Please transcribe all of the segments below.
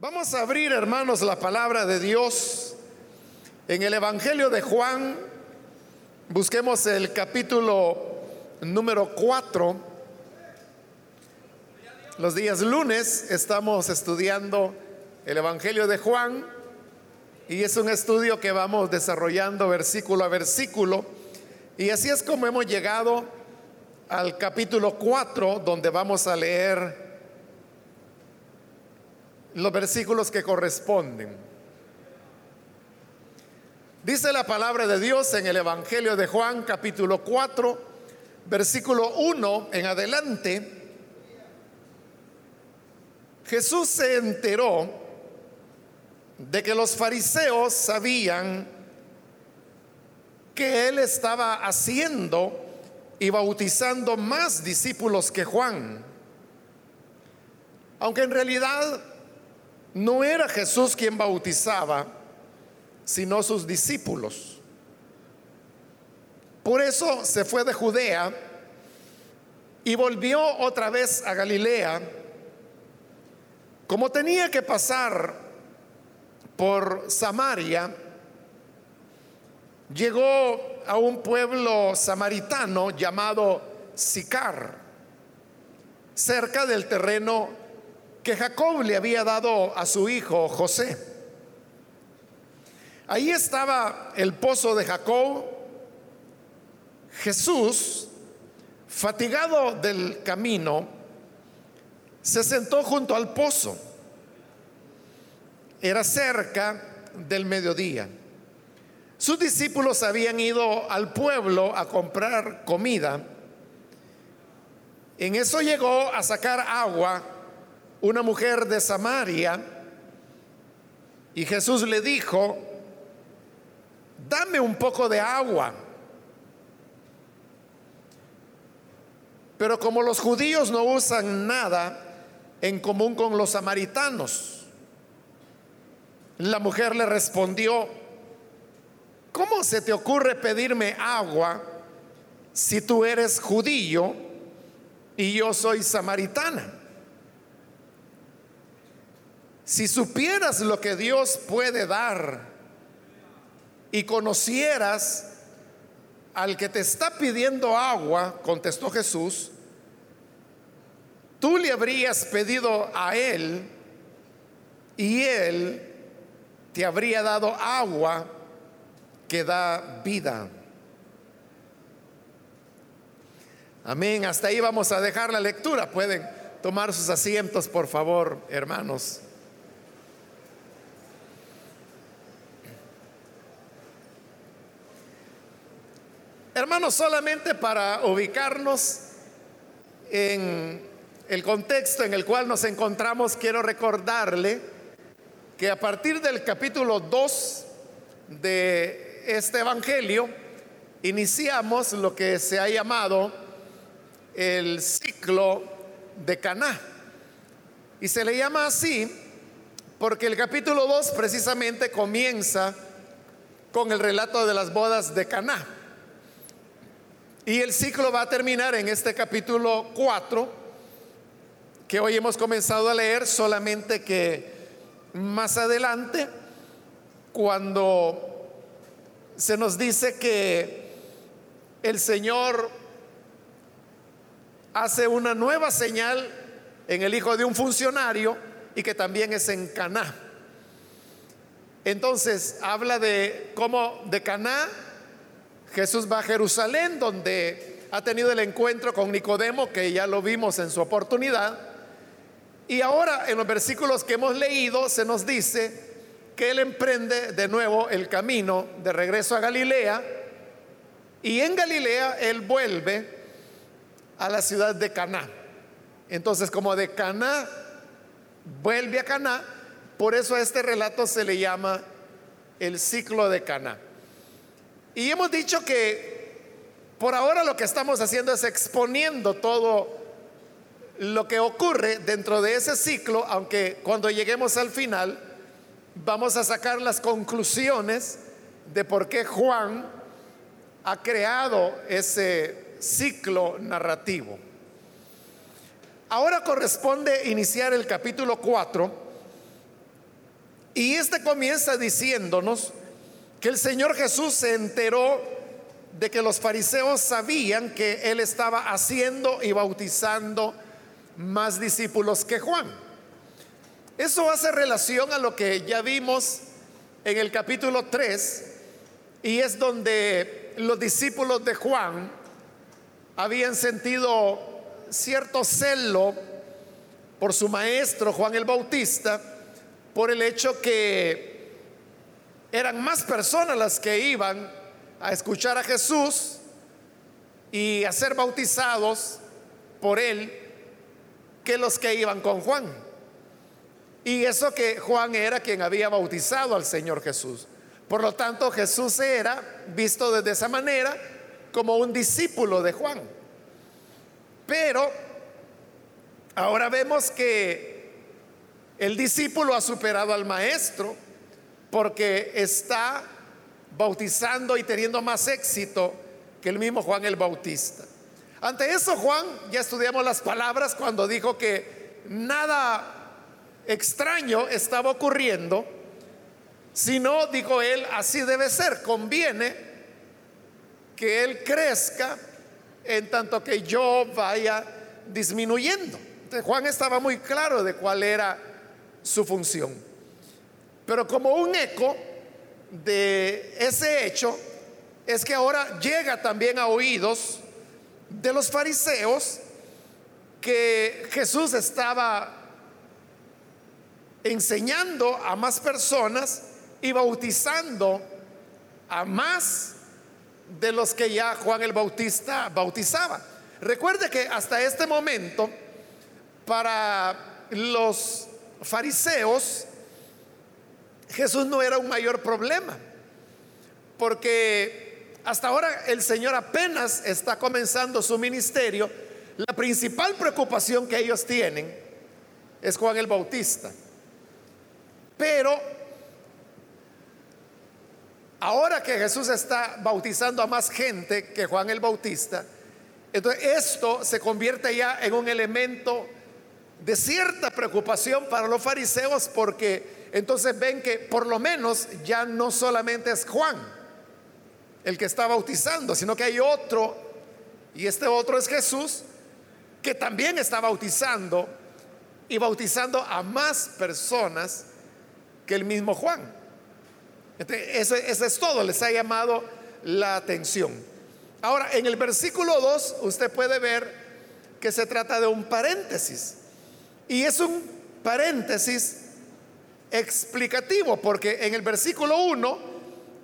Vamos a abrir, hermanos, la palabra de Dios en el Evangelio de Juan. Busquemos el capítulo número 4. Los días lunes estamos estudiando el Evangelio de Juan y es un estudio que vamos desarrollando versículo a versículo. Y así es como hemos llegado al capítulo 4, donde vamos a leer los versículos que corresponden. Dice la palabra de Dios en el Evangelio de Juan capítulo 4, versículo 1 en adelante. Jesús se enteró de que los fariseos sabían que él estaba haciendo y bautizando más discípulos que Juan. Aunque en realidad no era Jesús quien bautizaba, sino sus discípulos. Por eso se fue de Judea y volvió otra vez a Galilea. Como tenía que pasar por Samaria, llegó a un pueblo samaritano llamado Sicar, cerca del terreno que Jacob le había dado a su hijo José. Ahí estaba el pozo de Jacob. Jesús, fatigado del camino, se sentó junto al pozo. Era cerca del mediodía. Sus discípulos habían ido al pueblo a comprar comida. En eso llegó a sacar agua una mujer de Samaria y Jesús le dijo, dame un poco de agua. Pero como los judíos no usan nada en común con los samaritanos, la mujer le respondió, ¿cómo se te ocurre pedirme agua si tú eres judío y yo soy samaritana? Si supieras lo que Dios puede dar y conocieras al que te está pidiendo agua, contestó Jesús, tú le habrías pedido a él y él te habría dado agua que da vida. Amén. Hasta ahí vamos a dejar la lectura. Pueden tomar sus asientos, por favor, hermanos. Hermanos, solamente para ubicarnos en el contexto en el cual nos encontramos, quiero recordarle que a partir del capítulo 2 de este Evangelio, iniciamos lo que se ha llamado el ciclo de Caná. Y se le llama así porque el capítulo 2 precisamente comienza con el relato de las bodas de Caná. Y el ciclo va a terminar en este capítulo 4 que hoy hemos comenzado a leer, solamente que más adelante, cuando se nos dice que el Señor hace una nueva señal en el hijo de un funcionario y que también es en Caná. Entonces habla de cómo de Caná Jesús va a Jerusalén, donde ha tenido el encuentro con Nicodemo, que ya lo vimos en su oportunidad. Y ahora en los versículos que hemos leído se nos dice que él emprende de nuevo el camino de regreso a Galilea. Y en Galilea él vuelve a la ciudad de Caná. Entonces, como de Caná vuelve a Caná, por eso a este relato se le llama el ciclo de Caná. Y hemos dicho que por ahora lo que estamos haciendo es exponiendo todo lo que ocurre dentro de ese ciclo, aunque cuando lleguemos al final vamos a sacar las conclusiones de por qué Juan ha creado ese ciclo narrativo. Ahora corresponde iniciar el capítulo 4 Y este comienza diciéndonos que el Señor Jesús se enteró de que los fariseos sabían que Él estaba haciendo y bautizando más discípulos que Juan. Eso hace relación a lo que ya vimos en el capítulo 3 y es donde los discípulos de Juan habían sentido cierto celo por su maestro Juan el Bautista, por el hecho que eran más personas las que iban a escuchar a Jesús y a ser bautizados por él que los que iban con Juan. Y eso que Juan era quien había bautizado al Señor Jesús. Por lo tanto, Jesús era visto desde esa manera como un discípulo de Juan. Pero ahora vemos que el discípulo ha superado al maestro porque está bautizando y teniendo más éxito que el mismo Juan el Bautista. Ante eso, Juan, ya estudiamos las palabras cuando dijo que nada extraño estaba ocurriendo, sino, dijo él, así debe ser, conviene que él crezca en tanto que yo vaya disminuyendo. Juan estaba muy claro de cuál era su función. Pero como un eco de ese hecho es que ahora llega también a oídos de los fariseos que Jesús estaba enseñando a más personas y bautizando a más de los que ya Juan el Bautista bautizaba. Recuerde que hasta este momento, para los fariseos, Jesús no era un mayor problema, porque hasta ahora el Señor apenas está comenzando su ministerio. La principal preocupación que ellos tienen es Juan el Bautista. Pero ahora que Jesús está bautizando a más gente que Juan el Bautista, entonces esto se convierte ya en un elemento de cierta preocupación para los fariseos porque entonces ven que por lo menos ya no solamente es Juan el que está bautizando, sino que hay otro, y este otro es Jesús, que también está bautizando y bautizando a más personas que el mismo Juan. eso, eso es todo, les ha llamado la atención. Ahora, en el versículo 2 usted puede ver que se trata de un paréntesis. Y es un paréntesis explicativo, porque en el versículo 1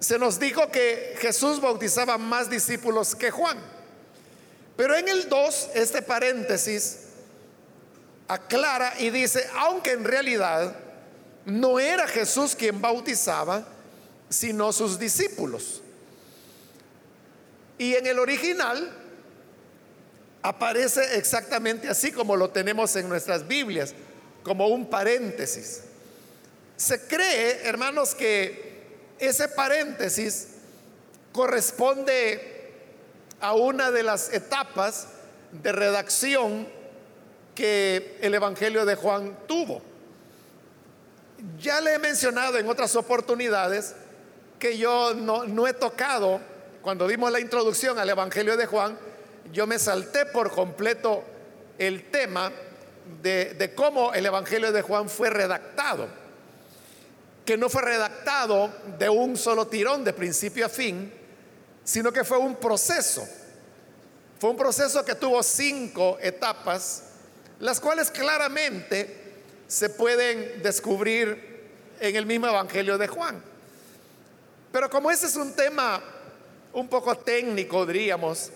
se nos dijo que Jesús bautizaba más discípulos que Juan. Pero en el 2, este paréntesis aclara y dice, aunque en realidad no era Jesús quien bautizaba, sino sus discípulos. Y en el original aparece exactamente así como lo tenemos en nuestras Biblias, como un paréntesis. Se cree, hermanos, que ese paréntesis corresponde a una de las etapas de redacción que el Evangelio de Juan tuvo. Ya le he mencionado en otras oportunidades que yo no, he tocado, cuando dimos la introducción al Evangelio de Juan, yo me salté por completo el tema de, cómo el Evangelio de Juan fue redactado, que no fue redactado de un solo tirón, de principio a fin, sino que fue un proceso. Fue un proceso que tuvo cinco etapas, las cuales claramente se pueden descubrir en el mismo Evangelio de Juan. Pero como ese es un tema un poco técnico, diríamos,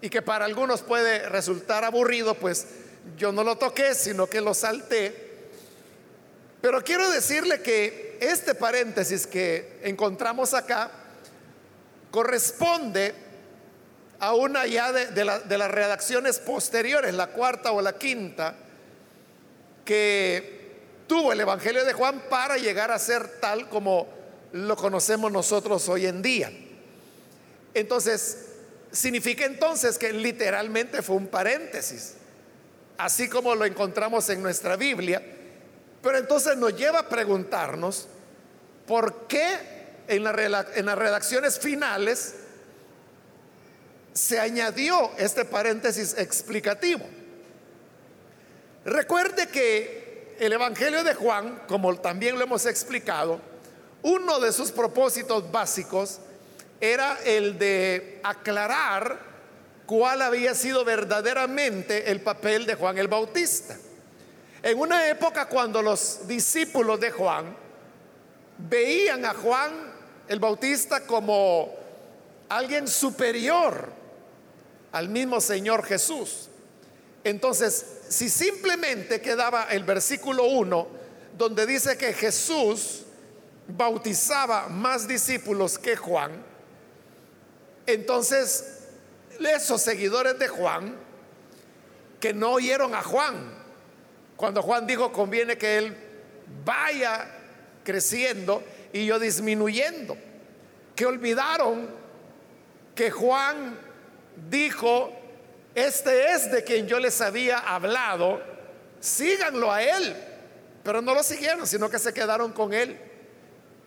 y que para algunos puede resultar aburrido, pues yo no lo toqué, sino que lo salté. Pero quiero decirle que este paréntesis que encontramos acá corresponde a una ya de, de las redacciones posteriores, la cuarta o la quinta, que tuvo el Evangelio de Juan para llegar a ser tal como lo conocemos nosotros hoy en día. Entonces, significa entonces que literalmente fue un paréntesis, así como lo encontramos en nuestra Biblia, pero entonces nos lleva a preguntarnos por qué en, en las redacciones finales se añadió este paréntesis explicativo. Recuerde que el Evangelio de Juan, como también lo hemos explicado, uno de sus propósitos básicos era el de aclarar cuál había sido verdaderamente el papel de Juan el Bautista. En una época cuando los discípulos de Juan veían a Juan el Bautista como alguien superior al mismo Señor Jesús. Entonces, si simplemente quedaba el versículo 1, donde dice que Jesús bautizaba más discípulos que Juan, entonces esos seguidores de Juan, que no oyeron a Juan, cuando Juan dijo conviene que él vaya creciendo y yo disminuyendo, que olvidaron que Juan dijo, este es de quien yo les había hablado, síganlo a él. Pero no lo siguieron, sino que se quedaron con él.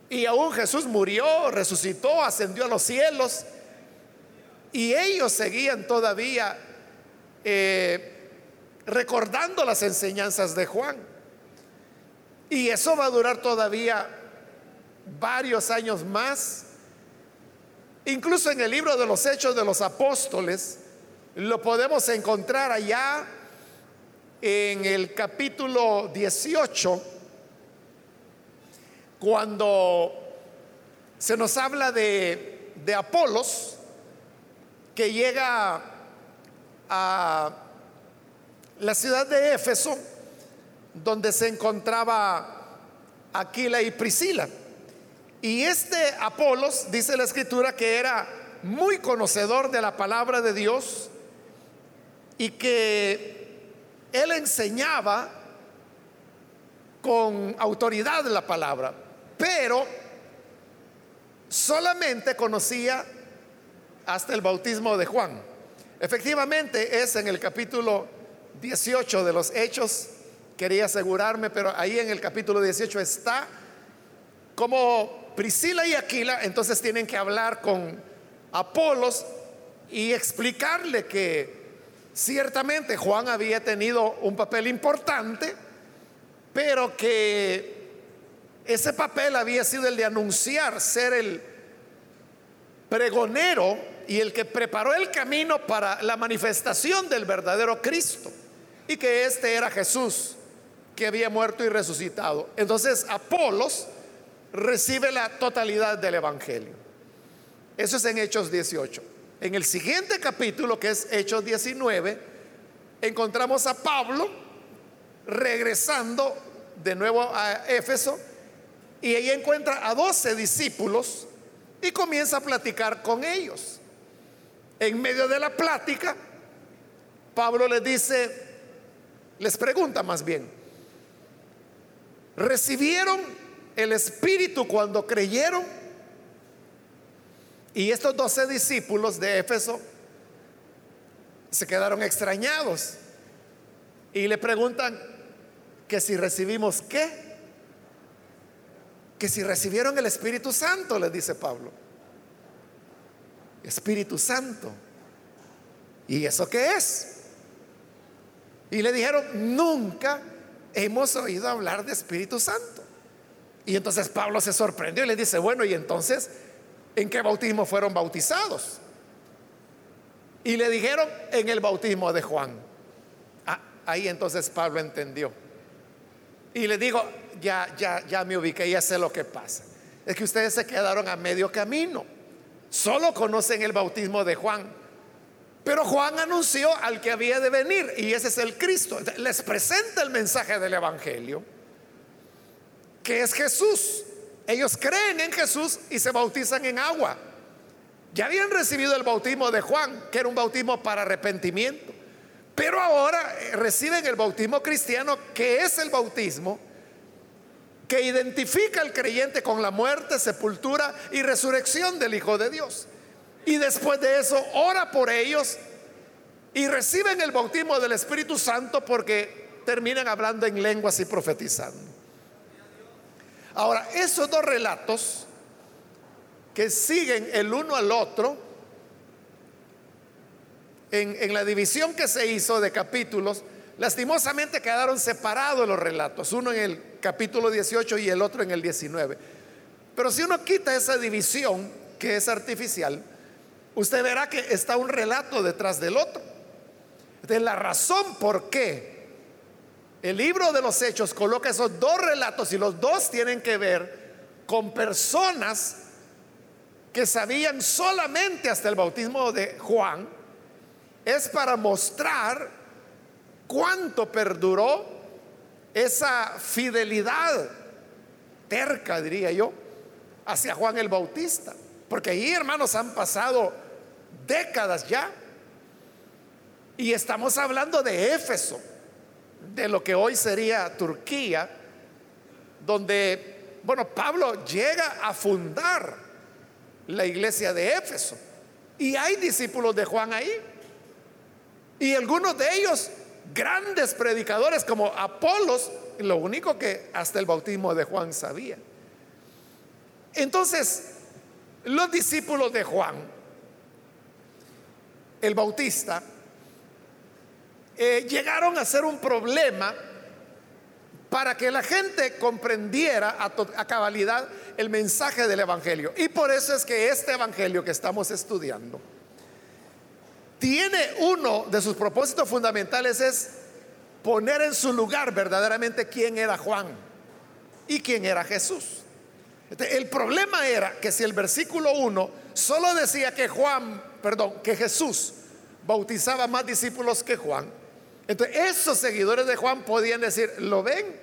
Y aún Jesús murió, resucitó, ascendió a los cielos. Y ellos seguían todavía eh, recordando las enseñanzas de Juan. Y eso va a durar todavía varios años más. Incluso en el libro de los Hechos de los Apóstoles, lo podemos encontrar allá en el capítulo 18, cuando se nos habla de, de Apolos, que llega a la ciudad de Éfeso, donde se encontraba Aquila y Priscila. Y este Apolos, dice la escritura, que era muy conocedor de la palabra de Dios, y que él enseñaba con autoridad la palabra, pero solamente conocía hasta el bautismo de Juan. Efectivamente es en el capítulo 18 de los Hechos, quería asegurarme, pero ahí en el capítulo 18 está como Priscila y Aquila, entonces tienen que hablar con Apolos y explicarle que Ciertamente Juan había tenido un papel importante, pero que ese papel había sido el de anunciar, ser el pregonero y el que preparó el camino para la manifestación del verdadero Cristo, y que este era Jesús, que había muerto y resucitado. Entonces Apolos recibe la totalidad del Evangelio. Eso es en Hechos 18. En el siguiente capítulo, que es Hechos 19, encontramos a Pablo regresando de nuevo a Éfeso y ahí encuentra a 12 discípulos y comienza a platicar con ellos. En medio de la plática, Pablo les dice, les pregunta más bien, ¿recibieron el Espíritu cuando creyeron? Y estos doce discípulos de Éfeso se quedaron extrañados y le preguntan que si recibimos qué, que si recibieron el Espíritu Santo, les dice Pablo. Espíritu Santo. ¿Y eso qué es? Y le dijeron, nunca hemos oído hablar de Espíritu Santo. Y entonces Pablo se sorprendió y le dice, bueno, y entonces ¿En qué bautismo fueron bautizados? Y le dijeron en el bautismo de Juan. Ah, ahí entonces Pablo entendió. Y le digo, ya, ya, ya me ubiqué, ya sé lo que pasa. Es que ustedes se quedaron a medio camino. Solo conocen el bautismo de Juan. Pero Juan anunció al que había de venir y ese es el Cristo. Les presenta el mensaje del Evangelio, que es Jesús. Ellos creen en Jesús y se bautizan en agua. Ya habían recibido el bautismo de Juan, que era un bautismo para arrepentimiento. Pero ahora eh, reciben el bautismo cristiano, que es el bautismo que identifica al creyente con la muerte, sepultura y resurrección del Hijo de Dios. Y después de eso ora por ellos y reciben el bautismo del Espíritu Santo porque terminan hablando en lenguas y profetizando. Ahora, esos dos relatos que siguen el uno al otro, en, en, la división que se hizo de capítulos, lastimosamente quedaron separados los relatos, uno en el capítulo 18 y el otro en el 19. Pero si uno quita esa división, que es artificial, usted verá que está un relato detrás del otro. De la razón por qué el libro de los hechos coloca esos dos relatos y los dos tienen que ver con personas que sabían solamente hasta el bautismo de Juan, es para mostrar cuánto perduró esa fidelidad terca, diría yo, hacia Juan el Bautista. Porque ahí, hermanos, han pasado décadas ya. Y estamos hablando de Éfeso, de lo que hoy sería Turquía, donde, bueno, Pablo llega a fundar la iglesia de Éfeso. Y hay discípulos de Juan ahí. Y algunos de ellos, grandes predicadores como Apolos, lo único que hasta el bautismo de Juan sabía. Entonces, los discípulos de Juan, el Bautista, eh, llegaron a ser un problema para que la gente comprendiera a, cabalidad el mensaje del Evangelio. Y por eso es que este Evangelio que estamos estudiando tiene uno de sus propósitos fundamentales es poner en su lugar verdaderamente quién era Juan y quién era Jesús. El problema era que si el versículo 1 solo decía que Juan, perdón, que Jesús bautizaba más discípulos que Juan, entonces esos seguidores de Juan podían decir, ¿lo ven?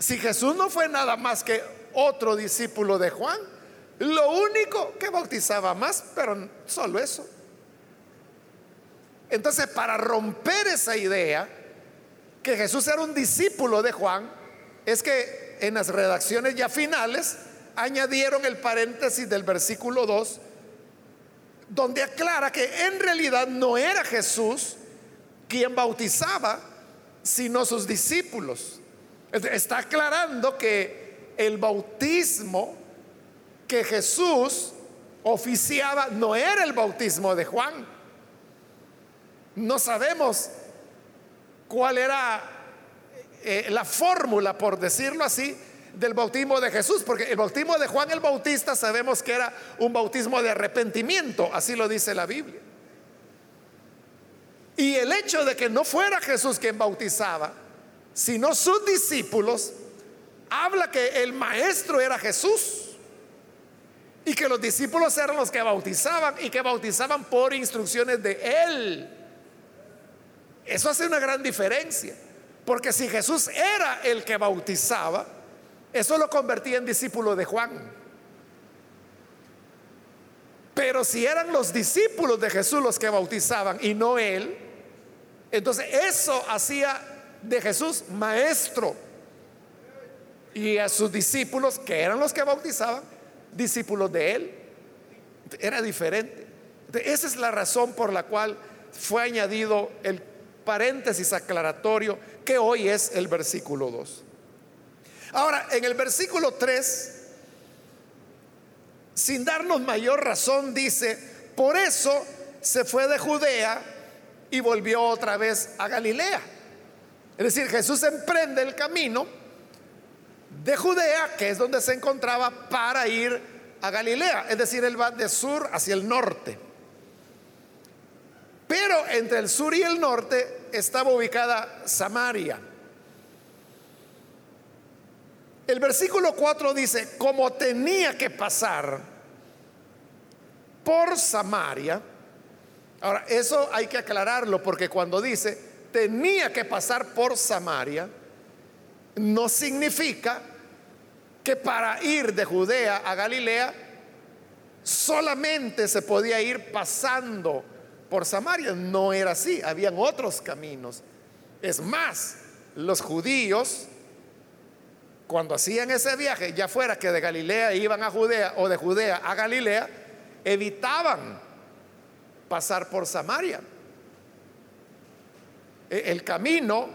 Si Jesús no fue nada más que otro discípulo de Juan, lo único que bautizaba más, pero solo eso. Entonces, para romper esa idea, que Jesús era un discípulo de Juan, es que en las redacciones ya finales añadieron el paréntesis del versículo 2, donde aclara que en realidad no era Jesús quien bautizaba, sino sus discípulos. Está aclarando que el bautismo que Jesús oficiaba no era el bautismo de Juan. No sabemos cuál era eh, la fórmula, por decirlo así, del bautismo de Jesús, porque el bautismo de Juan el Bautista sabemos que era un bautismo de arrepentimiento, así lo dice la Biblia. Y el hecho de que no fuera Jesús quien bautizaba, sino sus discípulos, habla que el maestro era Jesús y que los discípulos eran los que bautizaban y que bautizaban por instrucciones de él. Eso hace una gran diferencia. Porque si Jesús era el que bautizaba, eso lo convertía en discípulo de Juan. Pero si eran los discípulos de Jesús los que bautizaban y no él, entonces eso hacía de Jesús maestro. Y a sus discípulos, que eran los que bautizaban, discípulos de él. Era diferente. Esa es la razón por la cual fue añadido el paréntesis aclaratorio que hoy es el versículo 2. Ahora, en el versículo 3, sin darnos mayor razón, dice, por eso se fue de Judea y volvió otra vez a Galilea. Es decir, Jesús emprende el camino de Judea, que es donde se encontraba, para ir a Galilea. Es decir, él va de sur hacia el norte. Pero entre el sur y el norte estaba ubicada Samaria. El versículo 4 dice, como tenía que pasar por Samaria, ahora eso hay que aclararlo porque cuando dice tenía que pasar por Samaria, no significa que para ir de Judea a Galilea solamente se podía ir pasando por Samaria. No era así, habían otros caminos. Es más, los judíos, cuando hacían ese viaje, ya fuera que de Galilea iban a Judea o de Judea a Galilea, evitaban pasar por Samaria. E, el camino,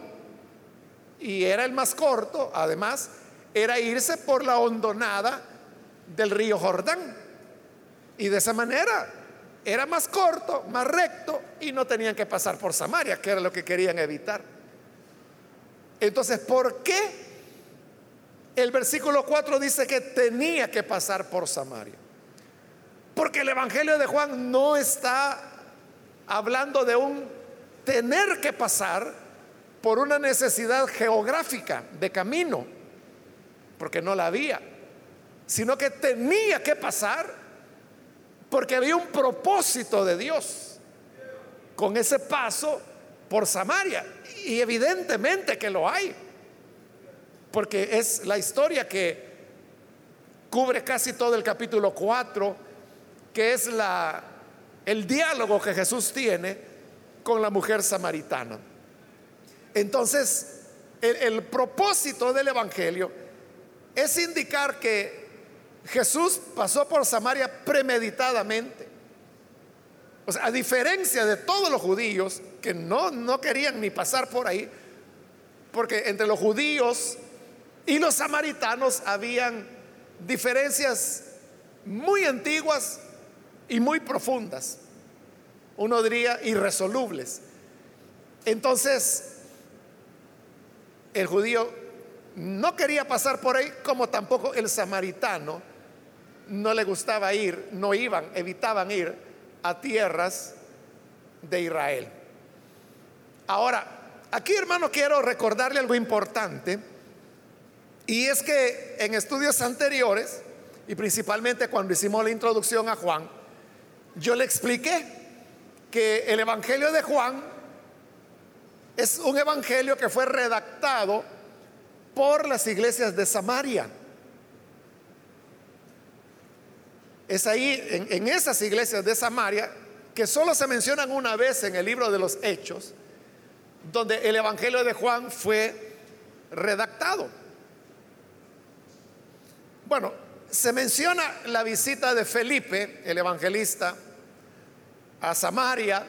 y era el más corto, además, era irse por la hondonada del río Jordán. Y de esa manera era más corto, más recto y no tenían que pasar por Samaria, que era lo que querían evitar. Entonces, ¿por qué el versículo 4 dice que tenía que pasar por Samaria? Porque el Evangelio de Juan no está hablando de un tener que pasar por una necesidad geográfica de camino, porque no la había, sino que tenía que pasar porque había un propósito de Dios con ese paso por Samaria. Y evidentemente que lo hay. Porque es la historia que cubre casi todo el capítulo 4, que es la, el diálogo que Jesús tiene con la mujer samaritana. Entonces, el, propósito del Evangelio es indicar que Jesús pasó por Samaria premeditadamente. O sea, a diferencia de todos los judíos que no, no querían ni pasar por ahí, porque entre los judíos y los samaritanos habían diferencias muy antiguas y muy profundas, uno diría irresolubles. Entonces, el judío no quería pasar por ahí, como tampoco el samaritano no le gustaba ir, no iban, evitaban ir a tierras de Israel. Ahora, aquí hermano quiero recordarle algo importante, y es que en estudios anteriores, y principalmente cuando hicimos la introducción a Juan, yo le expliqué que el Evangelio de Juan es un Evangelio que fue redactado por las iglesias de Samaria. Es ahí, en, esas iglesias de Samaria, que solo se mencionan una vez en el libro de los Hechos, donde el Evangelio de Juan fue redactado. Bueno, se menciona la visita de Felipe, el evangelista, a Samaria,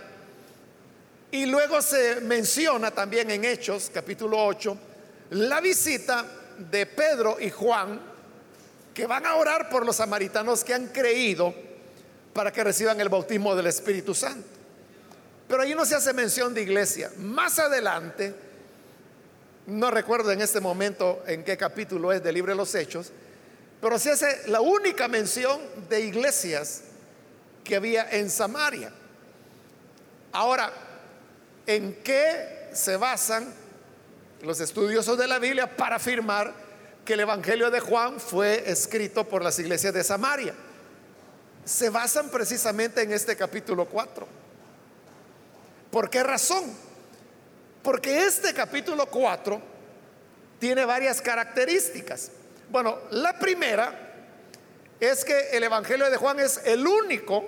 y luego se menciona también en Hechos, capítulo 8, la visita de Pedro y Juan que van a orar por los samaritanos que han creído para que reciban el bautismo del Espíritu Santo. Pero ahí no se hace mención de iglesia. Más adelante, no recuerdo en este momento en qué capítulo es del libro de los Hechos, pero se hace la única mención de iglesias que había en Samaria. Ahora, ¿en qué se basan los estudiosos de la Biblia para afirmar que el Evangelio de Juan fue escrito por las iglesias de Samaria. Se basan precisamente en este capítulo 4. ¿Por qué razón? Porque este capítulo 4 tiene varias características. Bueno, la primera es que el Evangelio de Juan es el único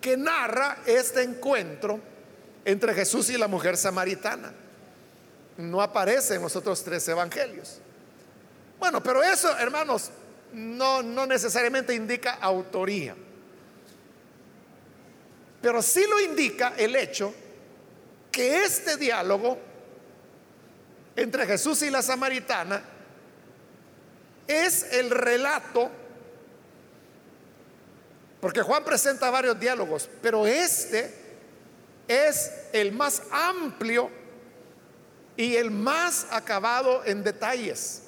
que narra este encuentro entre Jesús y la mujer samaritana. No aparece en los otros tres evangelios. Bueno, pero eso, hermanos, no, no necesariamente indica autoría. Pero sí lo indica el hecho que este diálogo entre Jesús y la samaritana es el relato, porque Juan presenta varios diálogos, pero este es el más amplio y el más acabado en detalles.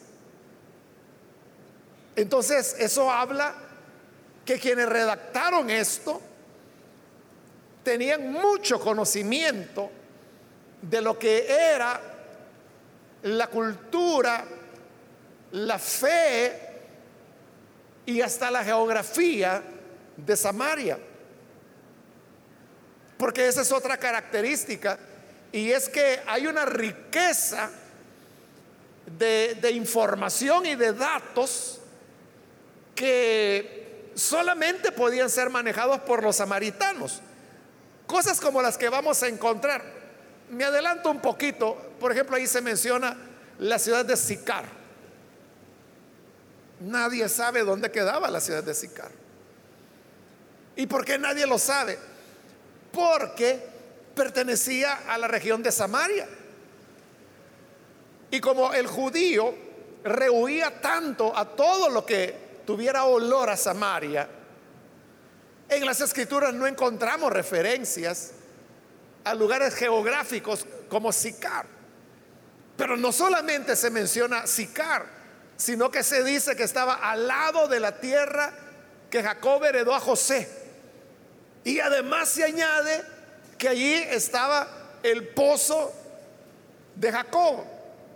Entonces, eso habla que quienes redactaron esto tenían mucho conocimiento de lo que era la cultura, la fe y hasta la geografía de Samaria. Porque esa es otra característica y es que hay una riqueza de, información y de datos que solamente podían ser manejados por los samaritanos. Cosas como las que vamos a encontrar. Me adelanto un poquito. Por ejemplo, ahí se menciona la ciudad de Sicar. Nadie sabe dónde quedaba la ciudad de Sicar. ¿Y por qué nadie lo sabe? Porque pertenecía a la región de Samaria. Y como el judío rehuía tanto a todo lo que tuviera olor a Samaria, en las escrituras no encontramos referencias a lugares geográficos como Sicar. Pero no solamente se menciona Sicar, sino que se dice que estaba al lado de la tierra que Jacob heredó a José. Y además se añade que allí estaba el pozo de Jacob.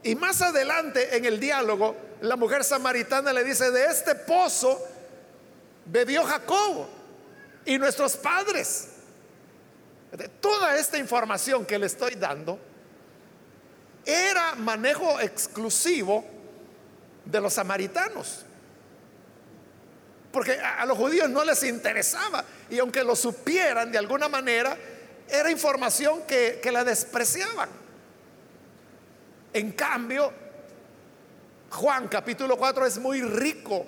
Y más adelante en el diálogo, la mujer samaritana le dice, de este pozo bebió Jacob y nuestros padres. Toda esta información que le estoy dando era manejo exclusivo de los samaritanos. Porque a, los judíos no les interesaba. Y aunque lo supieran de alguna manera, era información que, que la despreciaban. En cambio, Juan capítulo 4 es muy rico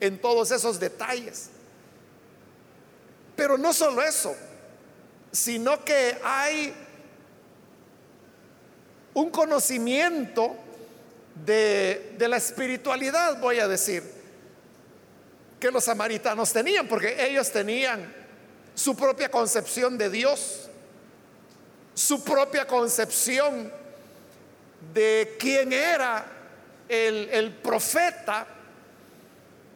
en todos esos detalles. Pero no solo eso, sino que hay un conocimiento de, la espiritualidad, voy a decir, que los samaritanos tenían, porque ellos tenían su propia concepción de Dios, su propia concepción de quién era el, el profeta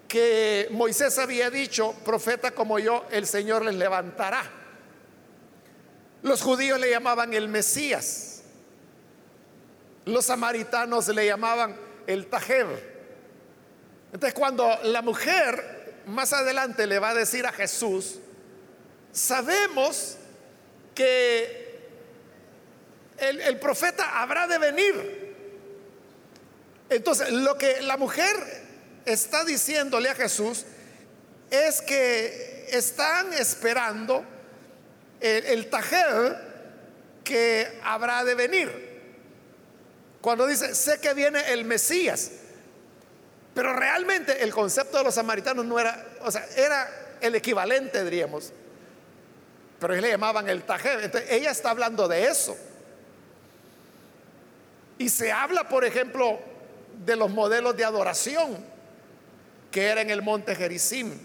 que Moisés había dicho, profeta como yo, el Señor les levantará. Los judíos le llamaban el Mesías. Los samaritanos le llamaban el Tajer. Entonces cuando la mujer más adelante le va a decir a Jesús, sabemos que el, profeta habrá de venir. Entonces lo que la mujer está diciéndole a Jesús es que están esperando el, el que habrá de venir. Cuando dice, sé que viene el Mesías, pero realmente el concepto de los samaritanos no era, o sea, era el equivalente, diríamos, pero ellos le llamaban el tajer. Entonces, ella está hablando de eso. Y se habla, por ejemplo, de los modelos de adoración que era en el monte Gerizim,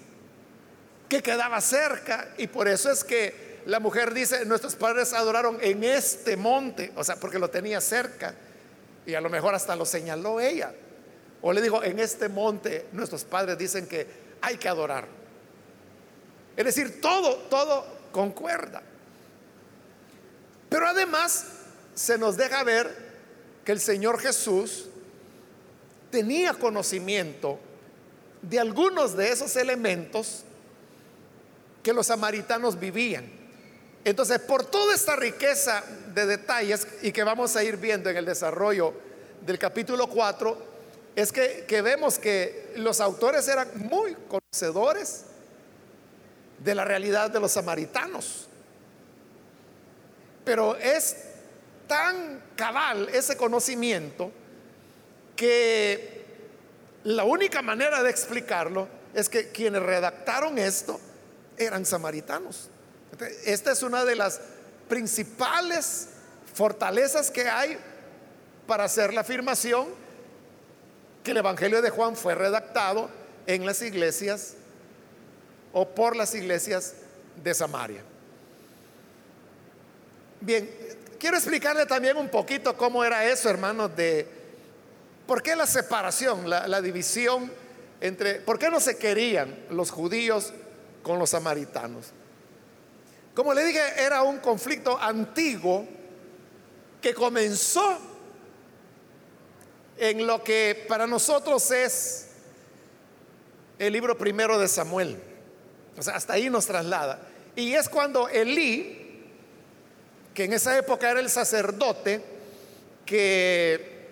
que quedaba cerca, y por eso es que la mujer dice, nuestros padres adoraron en este monte, o sea, porque lo tenía cerca, y a lo mejor hasta lo señaló ella, o le dijo, en este monte nuestros padres dicen que hay que adorar. Es decir, todo, todo concuerda. Pero además se nos deja ver que el Señor Jesús tenía conocimiento de algunos de esos elementos que los samaritanos vivían. Entonces, por toda esta riqueza de detalles y que vamos a ir viendo en el desarrollo del capítulo 4, es que, que vemos que los autores eran muy conocedores de la realidad de los samaritanos. Pero es tan cabal ese conocimiento que la única manera de explicarlo es que quienes redactaron esto eran samaritanos. Esta es una de las principales fortalezas que hay para hacer la afirmación que el Evangelio de Juan fue redactado en las iglesias o por las iglesias de Samaria. Bien, quiero explicarle también un poquito cómo era eso, hermanos, de ¿Por qué la separación, la, división entre, por qué no se querían los judíos con los samaritanos? Como le dije, era un conflicto antiguo que comenzó en lo que para nosotros es el libro primero de Samuel. O sea, hasta ahí nos traslada. Y es cuando Elí, que en esa época era el sacerdote, que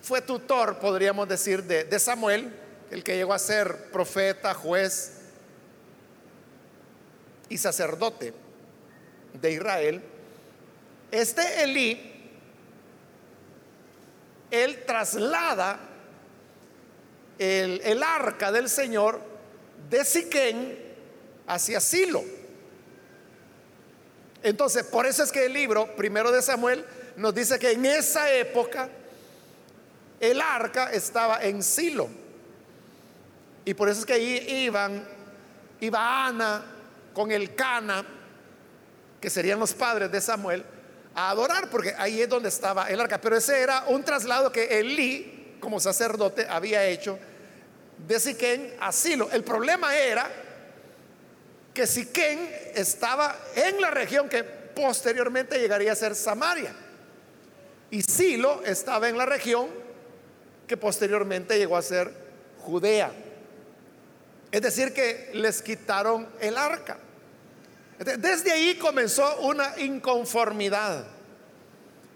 fue tutor, podríamos decir, de, Samuel, el que llegó a ser profeta, juez y sacerdote de Israel. Este Elí, él traslada el, el, arca del Señor de Siquén hacia Silo. Entonces, por eso es que el libro primero de Samuel nos dice que en esa época el arca estaba en Silo. Y por eso es que ahí iban, iba Ana con el Cana, que serían los padres de Samuel, a adorar, porque ahí es donde estaba el arca. Pero ese era un traslado que Elí, como sacerdote, había hecho de Siquén a Silo. El problema era que Siquén estaba en la región que posteriormente llegaría a ser Samaria. Y Silo estaba en la región que posteriormente llegó a ser Judea. Es decir, que les quitaron el arca. Desde ahí comenzó una inconformidad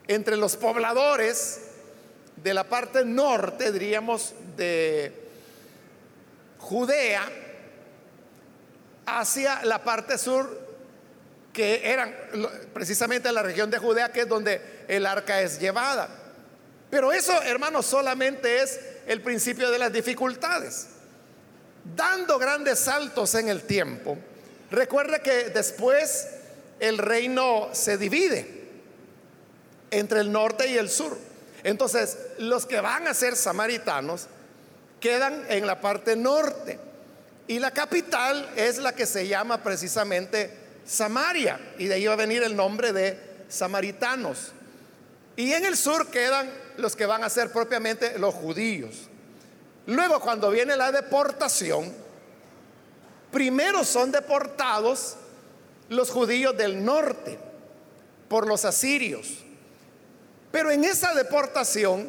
entre los pobladores de la parte norte, diríamos, de Judea, hacia la parte sur, que eran precisamente la región de Judea, que es donde el arca es llevada. Pero eso, hermanos, solamente es el principio de las dificultades. Dando grandes saltos en el tiempo, recuerde que después el reino se divide entre el norte y el sur. Entonces, los que van a ser samaritanos quedan en la parte norte. Y la capital es la que se llama precisamente Samaria. Y de ahí va a venir el nombre de samaritanos. Y en el sur quedan los que van a ser propiamente los judíos. Luego cuando viene la deportación, primero son deportados los judíos del norte por los asirios. Pero en esa deportación,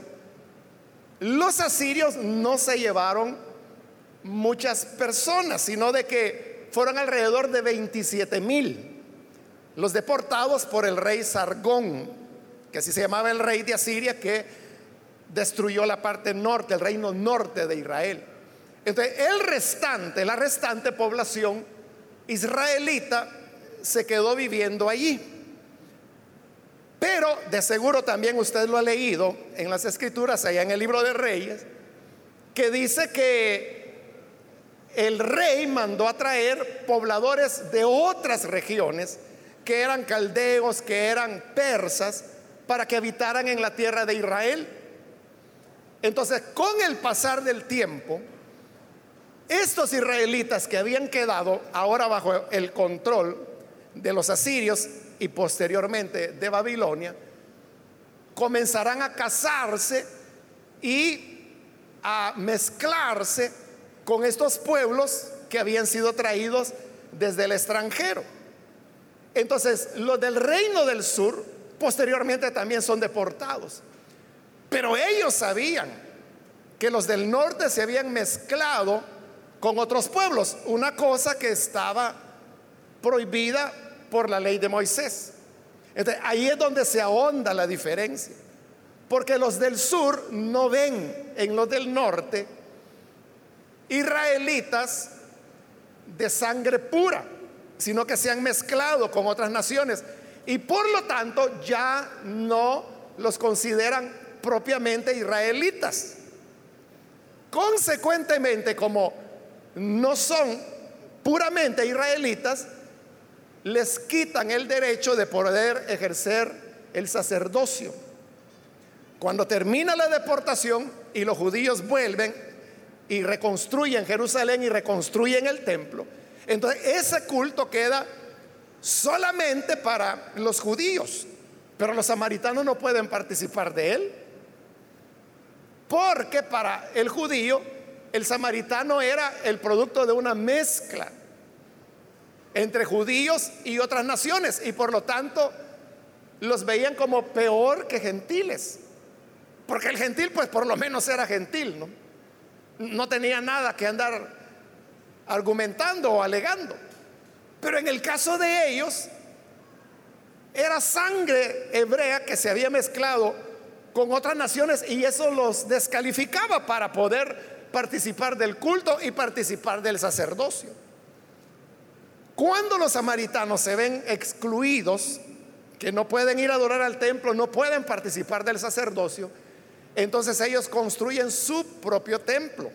los asirios no se llevaron muchas personas, sino de que fueron alrededor de 27 mil los deportados por el rey Sargón, que así se llamaba el rey de Asiria, que destruyó la parte norte, el reino norte de Israel. Entonces, el restante, la restante población israelita se quedó viviendo allí. Pero de seguro también usted lo ha leído en las escrituras, allá en el libro de Reyes, que dice que el rey mandó a traer pobladores de otras regiones que eran caldeos, que eran persas, para que habitaran en la tierra de Israel. Entonces, con el pasar del tiempo, estos israelitas que habían quedado ahora bajo el control de los asirios y posteriormente de Babilonia, comenzarán a casarse y a mezclarse con estos pueblos que habían sido traídos desde el extranjero. Entonces, los del reino del sur posteriormente también son deportados. Pero ellos sabían que los del norte se habían mezclado con otros pueblos, una cosa que estaba prohibida por la ley de Moisés. Entonces, ahí es donde se ahonda la diferencia. Porque los del sur no ven en los del norte israelitas de sangre pura, sino que se han mezclado con otras naciones y por lo tanto ya no los consideran propiamente israelitas. Consecuentemente, como no son puramente israelitas, les quitan el derecho de poder ejercer el sacerdocio. Cuando termina la deportación y los judíos vuelven, y reconstruyen Jerusalén y reconstruyen el templo, entonces ese culto queda solamente para los judíos, pero los samaritanos no pueden participar de él. Porque para el judío el samaritano era el producto de una mezcla entre judíos y otras naciones y por lo tanto los veían como peor que gentiles. Porque el gentil pues por lo menos era gentil, ¿no? no tenía nada que andar argumentando o alegando. Pero en el caso de ellos, era sangre hebrea que se había mezclado con otras naciones y eso los descalificaba para poder participar del culto y participar del sacerdocio. Cuando los samaritanos se ven excluidos, que no pueden ir a adorar al templo, no pueden participar del sacerdocio, entonces ellos construyen su propio templo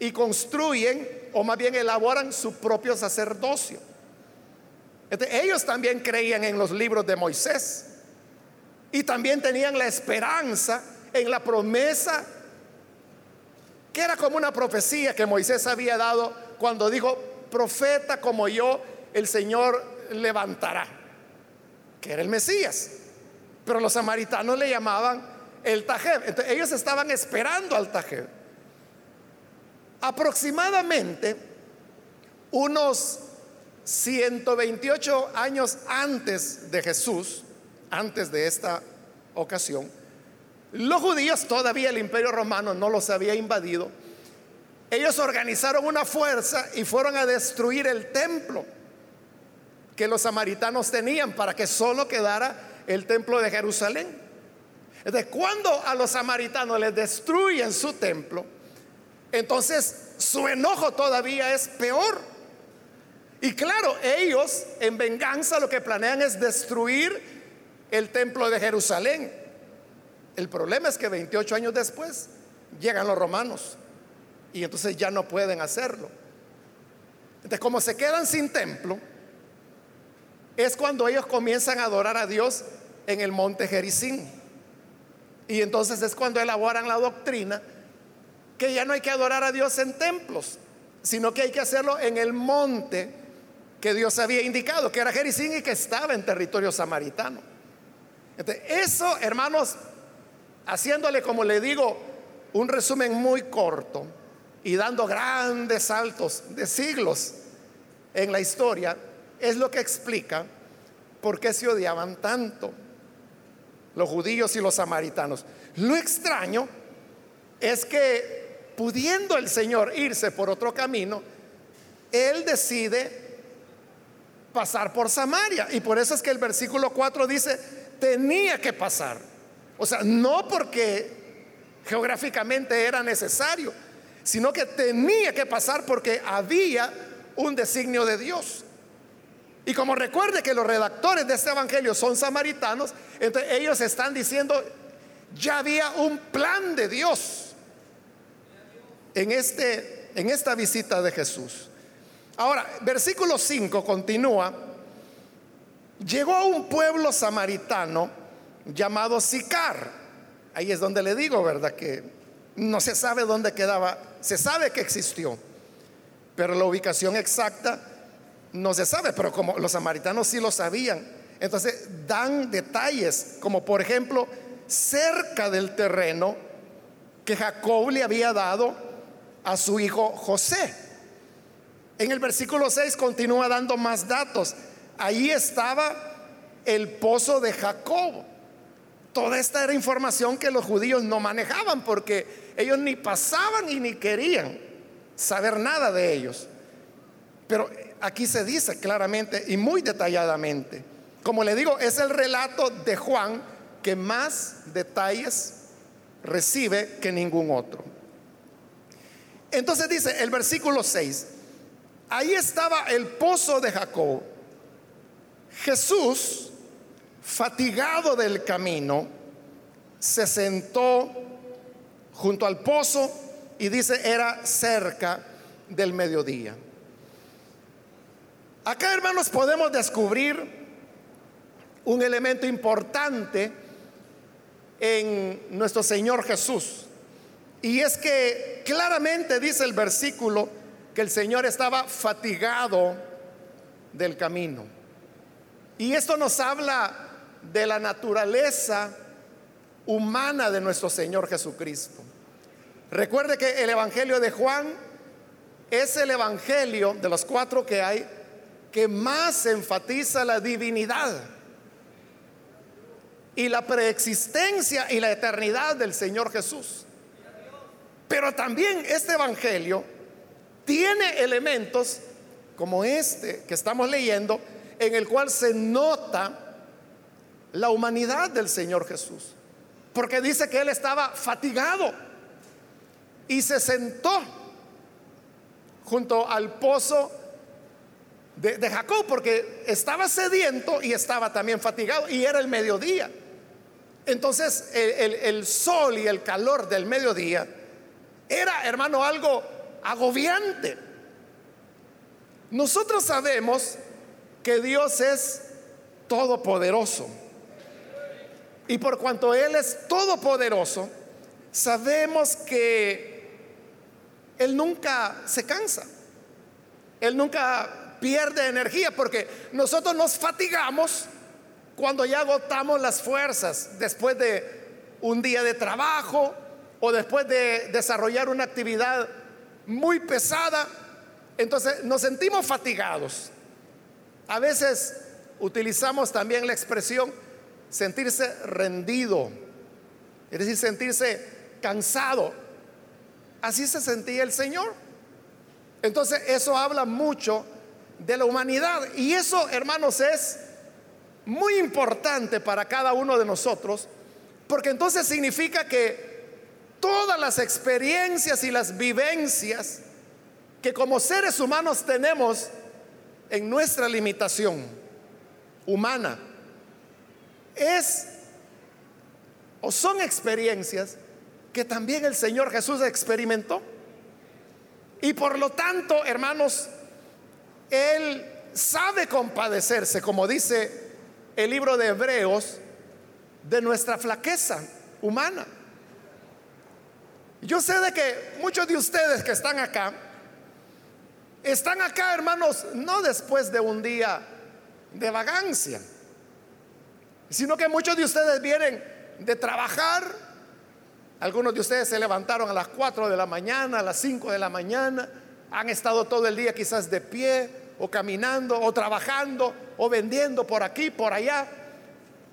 y construyen, o más bien elaboran su propio sacerdocio. ellos también creían en los libros de Moisés y también tenían la esperanza en la promesa que era como una profecía que Moisés había dado cuando dijo, profeta como yo, el Señor levantará, que era el Mesías. Pero los samaritanos le llamaban el Tajeb. Entonces ellos estaban esperando al Tajeb. Aproximadamente unos 128 años antes de Jesús, antes de esta ocasión, los judíos, todavía el imperio romano no los había invadido, ellos organizaron una fuerza y fueron a destruir el templo que los samaritanos tenían para que solo quedara el templo de Jerusalén. Entonces, cuando a los samaritanos les destruyen su templo, entonces su enojo todavía es peor. Y claro, ellos en venganza lo que planean es destruir el templo de Jerusalén. El problema es que 28 años después llegan los romanos y entonces ya no pueden hacerlo. Entonces, como se quedan sin templo, es cuando ellos comienzan a adorar a Dios en el monte Jericín. Y entonces es cuando elaboran la doctrina que ya no hay que adorar a Dios en templos, sino que hay que hacerlo en el monte que Dios había indicado, que era Jericín y que estaba en territorio samaritano. Entonces, eso, hermanos, haciéndole, como le digo, un resumen muy corto y dando grandes saltos de siglos en la historia, es lo que explica por qué se odiaban tanto los judíos y los samaritanos. Lo extraño es que pudiendo el Señor irse por otro camino, Él decide pasar por Samaria. Y por eso es que el versículo 4 dice, tenía que pasar. O sea, no porque geográficamente era necesario, sino que tenía que pasar porque había un designio de Dios. Y como recuerde que los redactores de este evangelio son samaritanos, entonces ellos están diciendo, ya había un plan de Dios en, este, en esta visita de Jesús. Ahora, versículo 5 continúa, llegó a un pueblo samaritano llamado Sicar. Ahí es donde le digo, ¿verdad? Que no se sabe dónde quedaba, se sabe que existió, pero la ubicación exacta no se sabe, pero como los samaritanos sí lo sabían, entonces dan detalles, como por ejemplo, cerca del terreno que Jacob le había dado a su hijo José. En el versículo 6 continúa dando más datos. Ahí estaba el pozo de Jacob. Toda esta era información que los judíos no manejaban porque ellos ni pasaban y ni querían saber nada de ellos. Pero aquí se dice claramente y muy detalladamente. Como le digo, es el relato de Juan que más detalles recibe que ningún otro. Entonces dice el versículo 6, ahí estaba el pozo de Jacob. Jesús, fatigado del camino, se sentó junto al pozo y dice era cerca del mediodía. Acá, hermanos, podemos descubrir un elemento importante en nuestro Señor Jesús. Y es que claramente dice el versículo que el Señor estaba fatigado del camino. Y esto nos habla de la naturaleza humana de nuestro Señor Jesucristo. Recuerde que el Evangelio de Juan es el Evangelio de los cuatro que hay que más enfatiza la divinidad y la preexistencia y la eternidad del Señor Jesús. Pero también este Evangelio tiene elementos como este que estamos leyendo, en el cual se nota la humanidad del Señor Jesús. Porque dice que Él estaba fatigado y se sentó junto al pozo de, Jacob, porque estaba sediento y estaba también fatigado, y era el mediodía. Entonces el sol y el calor del mediodía era, hermano, algo agobiante. Nosotros sabemos que Dios es todopoderoso. Y por cuanto Él es todopoderoso, sabemos que Él nunca se cansa. Él nunca pierde energía porque nosotros nos fatigamos cuando ya agotamos las fuerzas después de un día de trabajo o después de desarrollar una actividad muy pesada. Entonces nos sentimos fatigados. A veces utilizamos también la expresión sentirse rendido, es decir, sentirse cansado. Así se sentía el Señor. Entonces eso habla mucho de la humanidad. Y eso, hermanos, es muy importante para cada uno de nosotros, porque entonces significa que todas las experiencias y las vivencias que como seres humanos tenemos en nuestra limitación humana, es o son experiencias que también el Señor Jesús experimentó. Y por lo tanto, hermanos, Él sabe compadecerse, como dice el libro de Hebreos, de nuestra flaqueza humana. Yo sé de que muchos de ustedes que están acá, están acá, hermanos, no después de un día de vagancia, sino que muchos de ustedes vienen de trabajar. Algunos de ustedes se levantaron a las 4 de la mañana, a las 5 de la mañana, han estado todo el día quizás de pie o caminando o trabajando o vendiendo por aquí, por allá.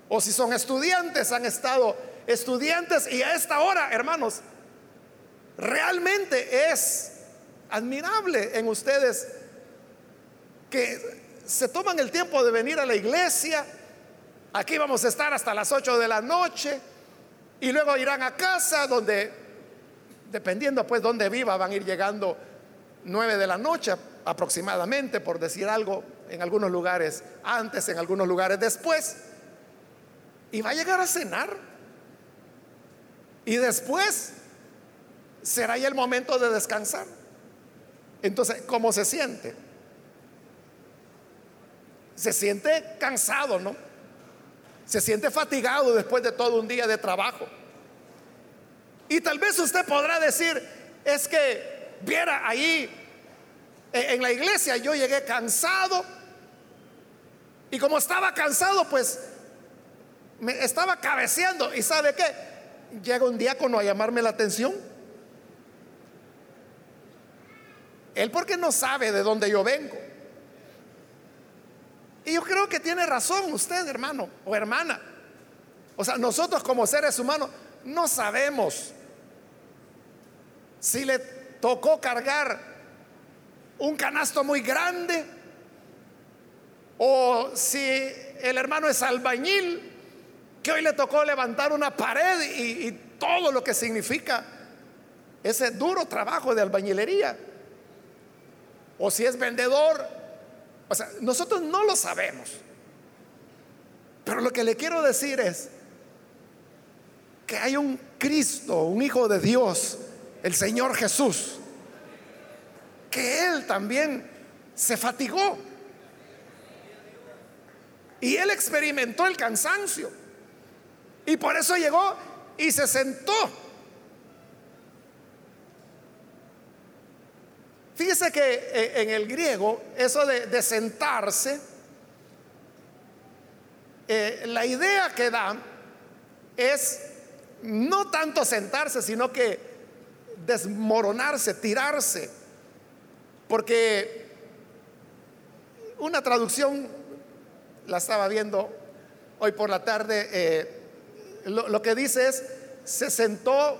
O si son estudiantes, han estado estudiantes y a esta hora, hermanos, realmente es admirable en ustedes que se toman el tiempo de venir a la iglesia. Aquí vamos a estar hasta las 8 de la noche y luego irán a casa donde, dependiendo pues donde viva, van a ir llegando 9 de la noche aproximadamente, por decir algo, en algunos lugares antes, en algunos lugares después. Y va a llegar a cenar. Y después será ya el momento de descansar. Entonces, ¿cómo se siente? Se siente cansado, ¿no? Se siente fatigado después de todo un día de trabajo. Y tal vez usted podrá decir, es que viera ahí en la iglesia, yo llegué cansado. Y como estaba cansado, pues me estaba cabeceando. ¿Y sabe qué? Llega un diácono a llamarme la atención. Él porque no sabe de dónde yo vengo. Y yo creo que tiene razón usted, hermano o hermana. O sea, nosotros como seres humanos no sabemos si le tocó cargar un canasto muy grande o si el hermano es albañil, que hoy le tocó levantar una pared y, y todo lo que significa ese duro trabajo de albañilería o si es vendedor. O sea, nosotros no lo sabemos. Pero lo que le quiero decir es que hay un Cristo, un Hijo de Dios, el Señor Jesús, que Él también se fatigó. Y Él experimentó el cansancio. Y por eso llegó y se sentó Fíjese que eh, en el griego, eso de, sentarse, eh, la idea que da es no tanto sentarse, sino que desmoronarse, tirarse. Porque una traducción, la estaba viendo hoy por la tarde, eh, lo, lo que dice es, se sentó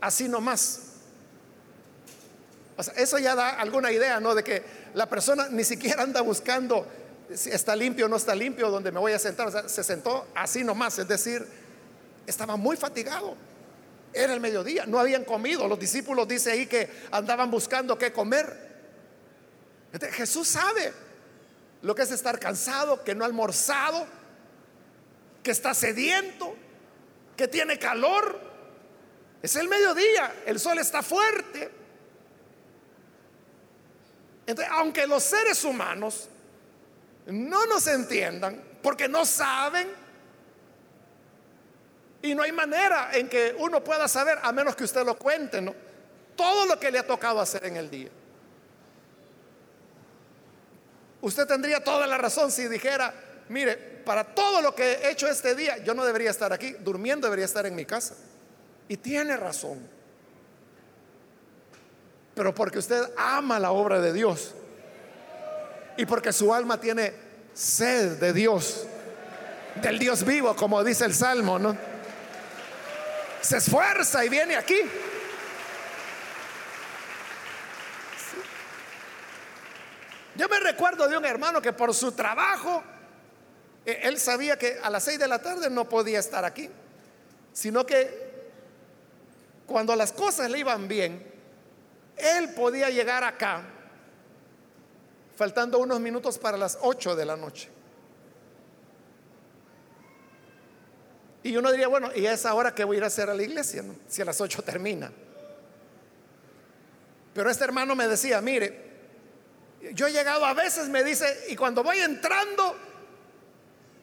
así nomás eso ya da alguna idea, ¿no? De que la persona ni siquiera anda buscando si está limpio o no está limpio, donde me voy a sentar. Se sentó así nomás, es decir, estaba muy fatigado. Era el mediodía, no habían comido. Los discípulos dice ahí que andaban buscando qué comer. Jesús sabe lo que es estar cansado, que no ha almorzado, que está sediento, que tiene calor. Es el mediodía, el sol está fuerte. Entonces, aunque los seres humanos no nos entiendan, porque no saben, Y no hay manera en que uno pueda saber, a menos que usted lo cuente, ¿no? Todo lo que le ha tocado hacer en el día. Usted tendría toda la razón si dijera, mire, para todo lo que he hecho este día, yo no debería estar aquí, durmiendo debería estar en mi casa. Y tiene razón. Pero porque usted ama la obra de Dios y porque su alma tiene sed de Dios, del Dios vivo, como dice el Salmo, ¿no? Se esfuerza y viene aquí. Yo me recuerdo de un hermano que por su trabajo, eh, él sabía que a las seis de la tarde no podía estar aquí, sino que cuando las cosas le iban bien, él podía llegar acá, faltando unos minutos para las ocho de la noche. Y uno diría, bueno, ¿y a esa hora que voy a ir a hacer a la iglesia? Si a las ocho termina. Pero este hermano me decía, mire, yo he llegado a veces, me dice, y cuando voy entrando,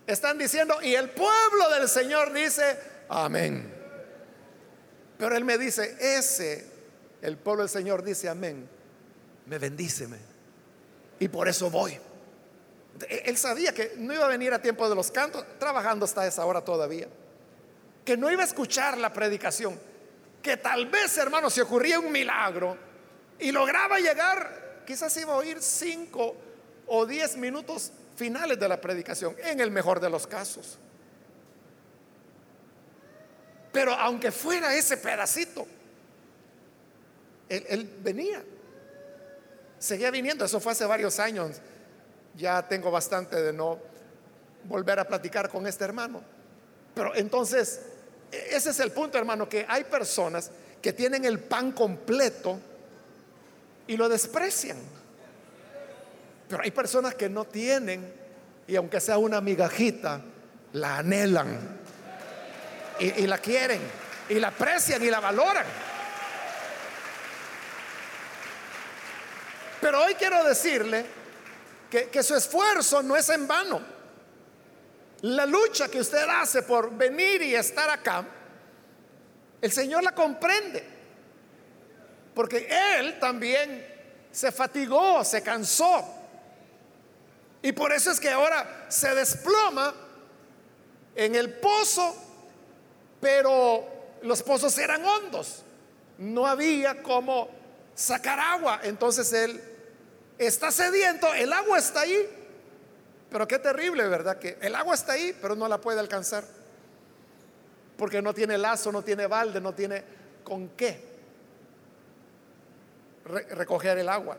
están diciendo, y el pueblo del Señor dice, amén. Pero él me dice, ese, el pueblo del Señor dice, amén, me bendíceme. Y por eso voy. Él sabía que no iba a venir a tiempo de los cantos, trabajando hasta esa hora todavía. Que no iba a escuchar la predicación. Que tal vez, hermano, si ocurría un milagro y lograba llegar quizás iba a oír cinco o diez minutos finales de la predicación, en el mejor de los casos. Pero aunque fuera ese pedacito, él, venía, seguía viniendo, eso fue hace varios años, ya tengo bastante de no volver a platicar con este hermano. Pero entonces, e, ese es el punto, hermano, que hay personas que tienen el pan completo, y lo desprecian. Pero hay personas que no tienen y aunque sea una migajita, la anhelan y, la quieren y la aprecian y la valoran. Pero hoy quiero decirle que, que su esfuerzo no es en vano. La lucha que usted hace por venir y estar acá, el Señor la comprende. Porque Él también se fatigó, se cansó. Y por eso es que ahora se desploma en el pozo, pero los pozos eran hondos. No había como sacar agua. Entonces él está sediento, el agua está ahí. Pero qué terrible, ¿verdad? Que el agua está ahí, pero no la puede alcanzar. Porque no tiene lazo, no tiene balde, no tiene con qué recoger el agua.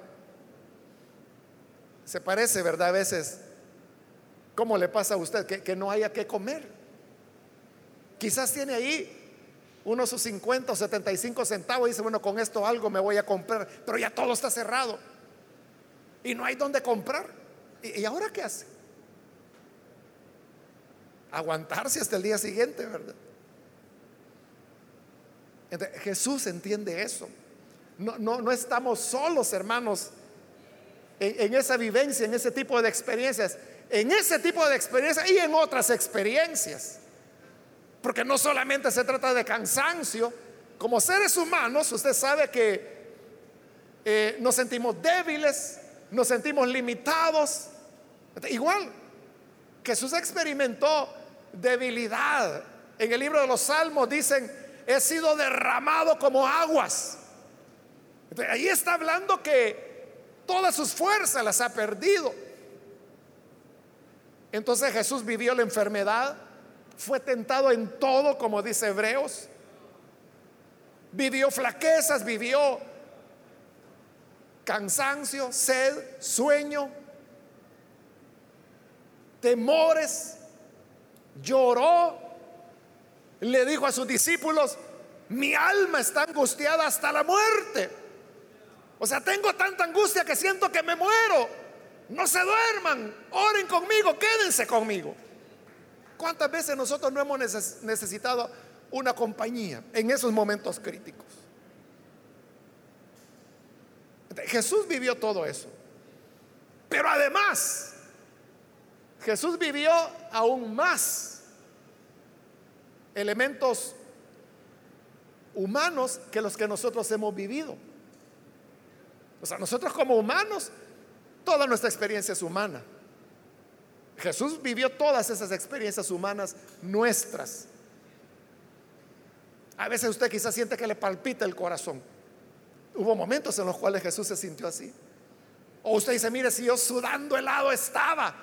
Se parece, ¿verdad? A veces, ¿cómo le pasa a usted que, no haya que comer? Quizás tiene ahí unos 50 o 75 centavos y dice, bueno, con esto algo me voy a comprar, pero ya todo está cerrado y no hay donde comprar. ¿Y, ahora qué hace? Aguantarse hasta el día siguiente, ¿verdad? Jesús entiende eso. No, no, no estamos solos, hermanos, en, esa vivencia, en ese tipo de experiencias, en ese tipo de experiencias y en otras experiencias. Porque no solamente se trata de cansancio, como seres humanos, usted sabe que eh, nos sentimos débiles, nos sentimos limitados. Igual, Jesús experimentó debilidad. En el libro de los Salmos dicen, he sido derramado como aguas. ahí está hablando que Todas sus fuerzas las ha perdido. Entonces Jesús vivió la enfermedad, fue tentado en todo, como dice Hebreos. Vivió flaquezas, vivió cansancio, sed, sueño, temores. Lloró, le dijo a sus discípulos, mi alma está angustiada hasta la muerte. O sea, tengo tanta angustia que siento que me muero. No se duerman, oren conmigo, quédense conmigo. ¿Cuántas veces nosotros no hemos necesitado una compañía en esos momentos críticos? Jesús vivió todo eso. Pero además, Jesús vivió aún más elementos humanos que los que nosotros hemos vivido. O sea, nosotros como humanos, toda nuestra experiencia es humana. Jesús vivió todas esas experiencias humanas nuestras. A veces usted quizás siente que le palpita el corazón. Hubo momentos en los cuales Jesús se sintió así. O usted dice, mire, si yo sudando helado estaba.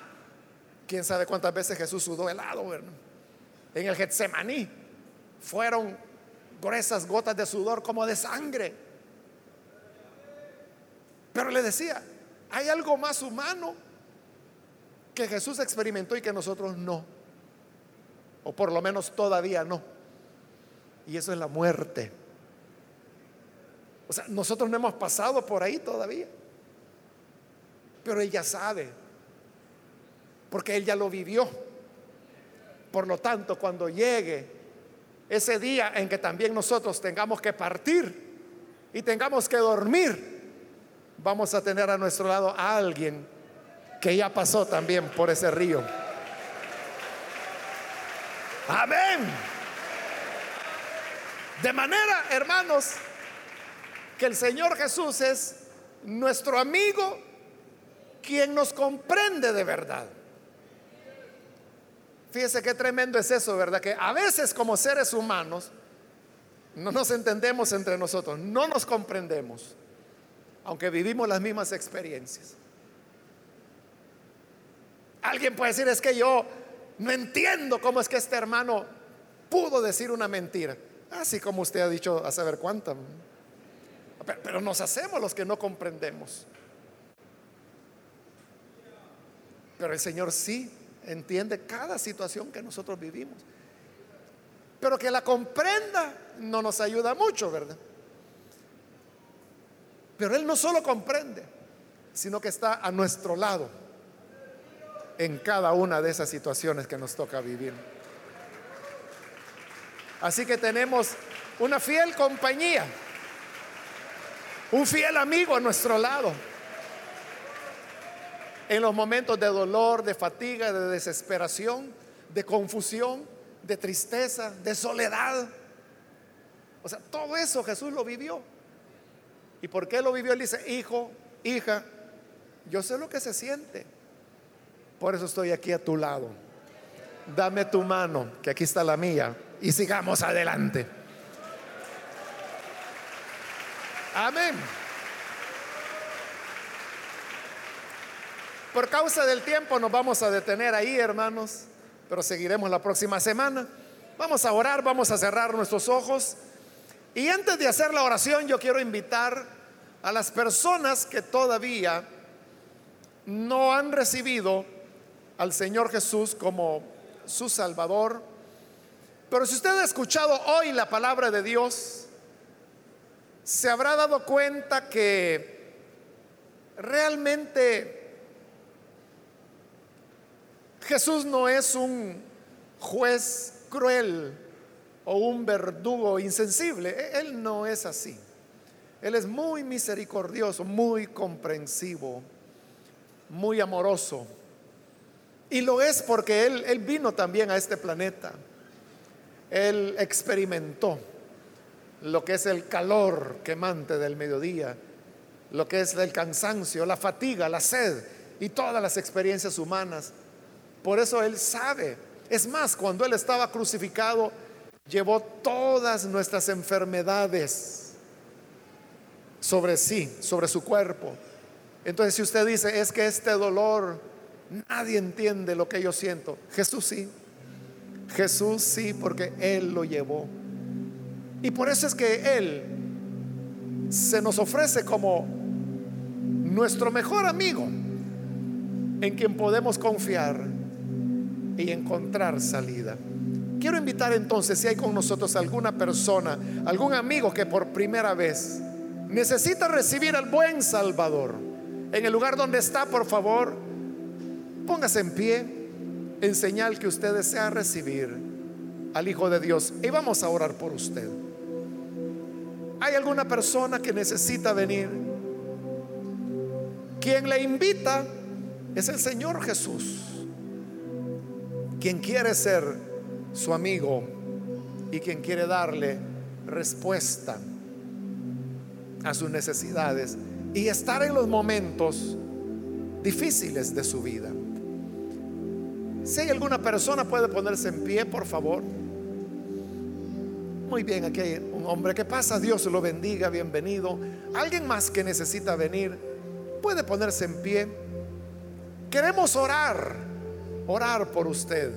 ¿Quién sabe cuántas veces Jesús sudó helado? En el Getsemaní fueron gruesas gotas de sudor como de sangre. Pero le decía, hay algo más humano que Jesús experimentó y que nosotros no. O por lo menos todavía no. Y eso es la muerte. O sea, nosotros no hemos pasado por ahí todavía. Pero ella sabe. Porque él ya lo vivió. Por lo tanto, cuando llegue ese día en que también nosotros tengamos que partir y tengamos que dormir, vamos a tener a nuestro lado a alguien que ya pasó también por ese río. Amén. De manera, hermanos, que el Señor Jesús es nuestro amigo quien nos comprende de verdad. Fíjese qué tremendo es eso, ¿verdad? Que a veces como seres humanos no nos entendemos entre nosotros, no nos comprendemos, aunque vivimos las mismas experiencias. Alguien puede decir, es que yo no entiendo cómo es que este hermano pudo decir una mentira. Así como usted ha dicho a saber cuánta. Pero, nos hacemos los que no comprendemos. Pero el Señor sí entiende cada situación que nosotros vivimos. Pero que la comprenda no nos ayuda mucho, ¿verdad? Pero Él no solo comprende, sino que está a nuestro lado en cada una de esas situaciones que nos toca vivir. Así que tenemos una fiel compañía, un fiel amigo a nuestro lado. En los momentos de dolor, de fatiga, de desesperación, de confusión, de tristeza, de soledad. O sea, todo eso Jesús lo vivió. ¿Y por qué lo vivió? Él dice, hijo, hija, yo sé lo que se siente. Por eso estoy aquí a tu lado. Dame tu mano, que aquí está la mía, y sigamos adelante. Amén. Por causa del tiempo nos vamos a detener ahí, hermanos, pero seguiremos la próxima semana. Vamos a orar, vamos a cerrar nuestros ojos. Y antes de hacer la oración, yo quiero invitar a las personas que todavía no han recibido al Señor Jesús como su Salvador. Pero si usted ha escuchado hoy la palabra de Dios, se habrá dado cuenta que realmente Jesús no es un juez cruel o un verdugo insensible. E-, él no es así. Él es muy misericordioso, muy comprensivo, muy amoroso. Y lo es porque él, él vino también a este planeta. Él experimentó lo que es el calor quemante del mediodía, lo que es el cansancio, la fatiga, la sed y todas las experiencias humanas. Por eso Él sabe. Es más, cuando Él estaba crucificado, llevó todas nuestras enfermedades sobre sí, sobre su cuerpo. Entonces, si usted dice, es que este dolor Nadie entiende lo que yo siento. Jesús sí. Jesús sí, porque Él lo llevó. Y por eso es que Él se nos ofrece como nuestro mejor amigo en quien podemos confiar y encontrar salida. Quiero invitar entonces, si hay con nosotros alguna persona, algún amigo que por primera vez necesita recibir al buen Salvador, en el lugar donde está, por favor, Póngase en pie en señal que usted desea recibir al Hijo de Dios y vamos a orar por usted. ¿Hay alguna persona que necesita venir? Quien le invita es el Señor Jesús, quien quiere ser su amigo y quien quiere darle respuesta a sus necesidades y estar en los momentos difíciles de su vida. Si hay alguna persona puede ponerse en pie, por favor. Muy bien, aquí hay un hombre que pasa, Dios lo bendiga, bienvenido. Alguien más que necesita venir, puede ponerse en pie. Queremos orar, orar por usted,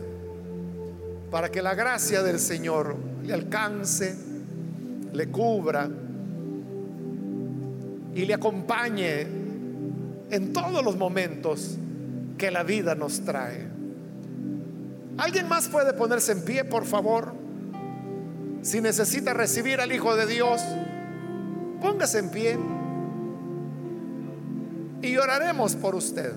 para que la gracia del Señor le alcance, le cubra y le acompañe en todos los momentos que la vida nos trae. ¿Alguien más puede ponerse en pie, por favor? Si necesita recibir al Hijo de Dios, póngase en pie y oraremos por usted.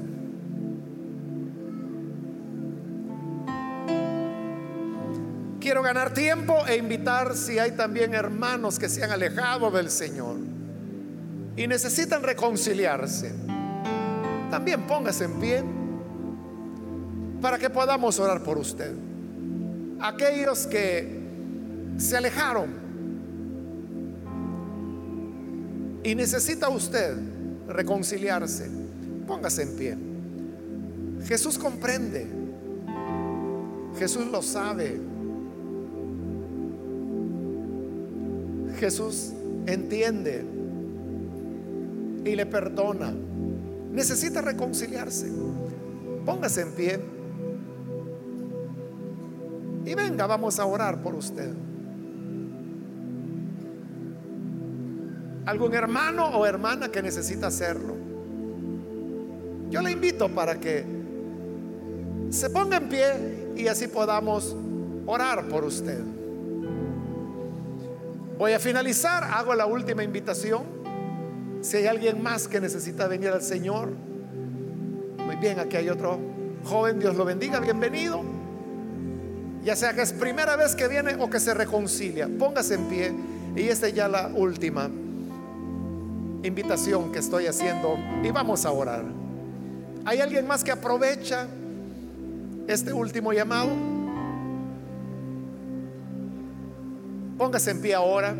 Quiero ganar tiempo e invitar si hay también hermanos que se han alejado del Señor y necesitan reconciliarse. También póngase en pie para que podamos orar por usted. Aquellos que se alejaron. Y necesita usted reconciliarse. Póngase en pie. Jesús comprende. Jesús lo sabe. Jesús entiende y le perdona. Necesita reconciliarse. Póngase en pie. Y venga, vamos a orar por usted. algún hermano o hermana que necesita hacerlo. Yo le invito para que se ponga en pie y así podamos orar por usted. Voy a finalizar, hago la última invitación. Si hay alguien más que necesita venir al Señor, muy bien, aquí hay otro joven, Dios lo bendiga, bienvenido. Ya sea que es primera vez que viene o que se reconcilia, póngase en pie y esta es ya la última invitación que estoy haciendo y vamos a orar. ¿Hay alguien más que aprovecha este último llamado? Póngase en pie ahora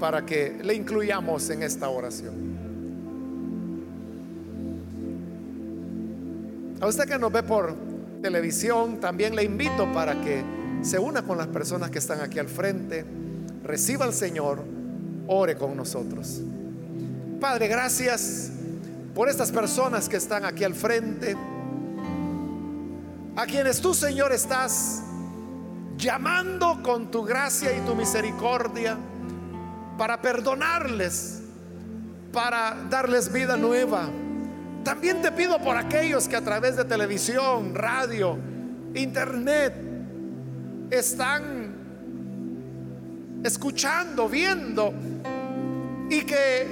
para que le incluyamos en esta oración. A usted que nos ve por televisión, también le invito para que se una con las personas que están aquí al frente, reciba al Señor ore con nosotros. Padre, gracias por estas personas que están aquí al frente, a quienes tú, Señor, estás llamando con tu gracia y tu misericordia para perdonarles, para darles vida nueva. También te pido por aquellos que a través de televisión, radio, internet están escuchando, viendo y que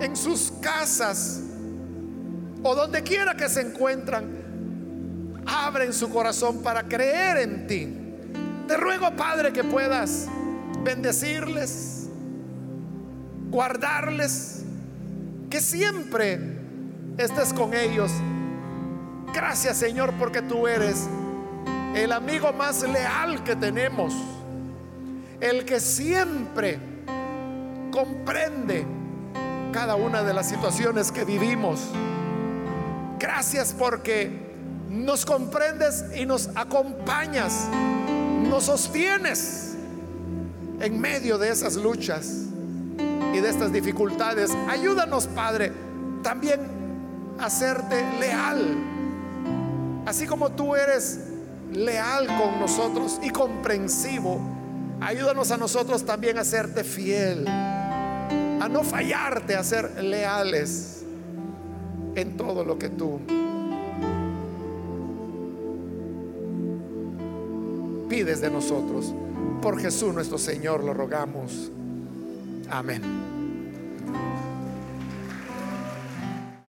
en sus casas o donde quiera que se encuentran, abren su corazón para creer en ti. Te ruego, Padre, que puedas bendecirles, guardarles, que siempre estés con ellos. Gracias, Señor, porque tú eres el amigo más leal que tenemos, el que siempre comprende cada una de las situaciones que vivimos. Gracias porque nos comprendes y nos acompañas, nos sostienes en medio de esas luchas y de estas dificultades. Ayúdanos, Padre, también a serte leal, así como tú eres leal con nosotros y comprensivo. Ayúdanos a nosotros también a serte fiel a no fallarte, a ser leales en todo lo que tú pides de nosotros. Por Jesús nuestro Señor lo rogamos. Amén.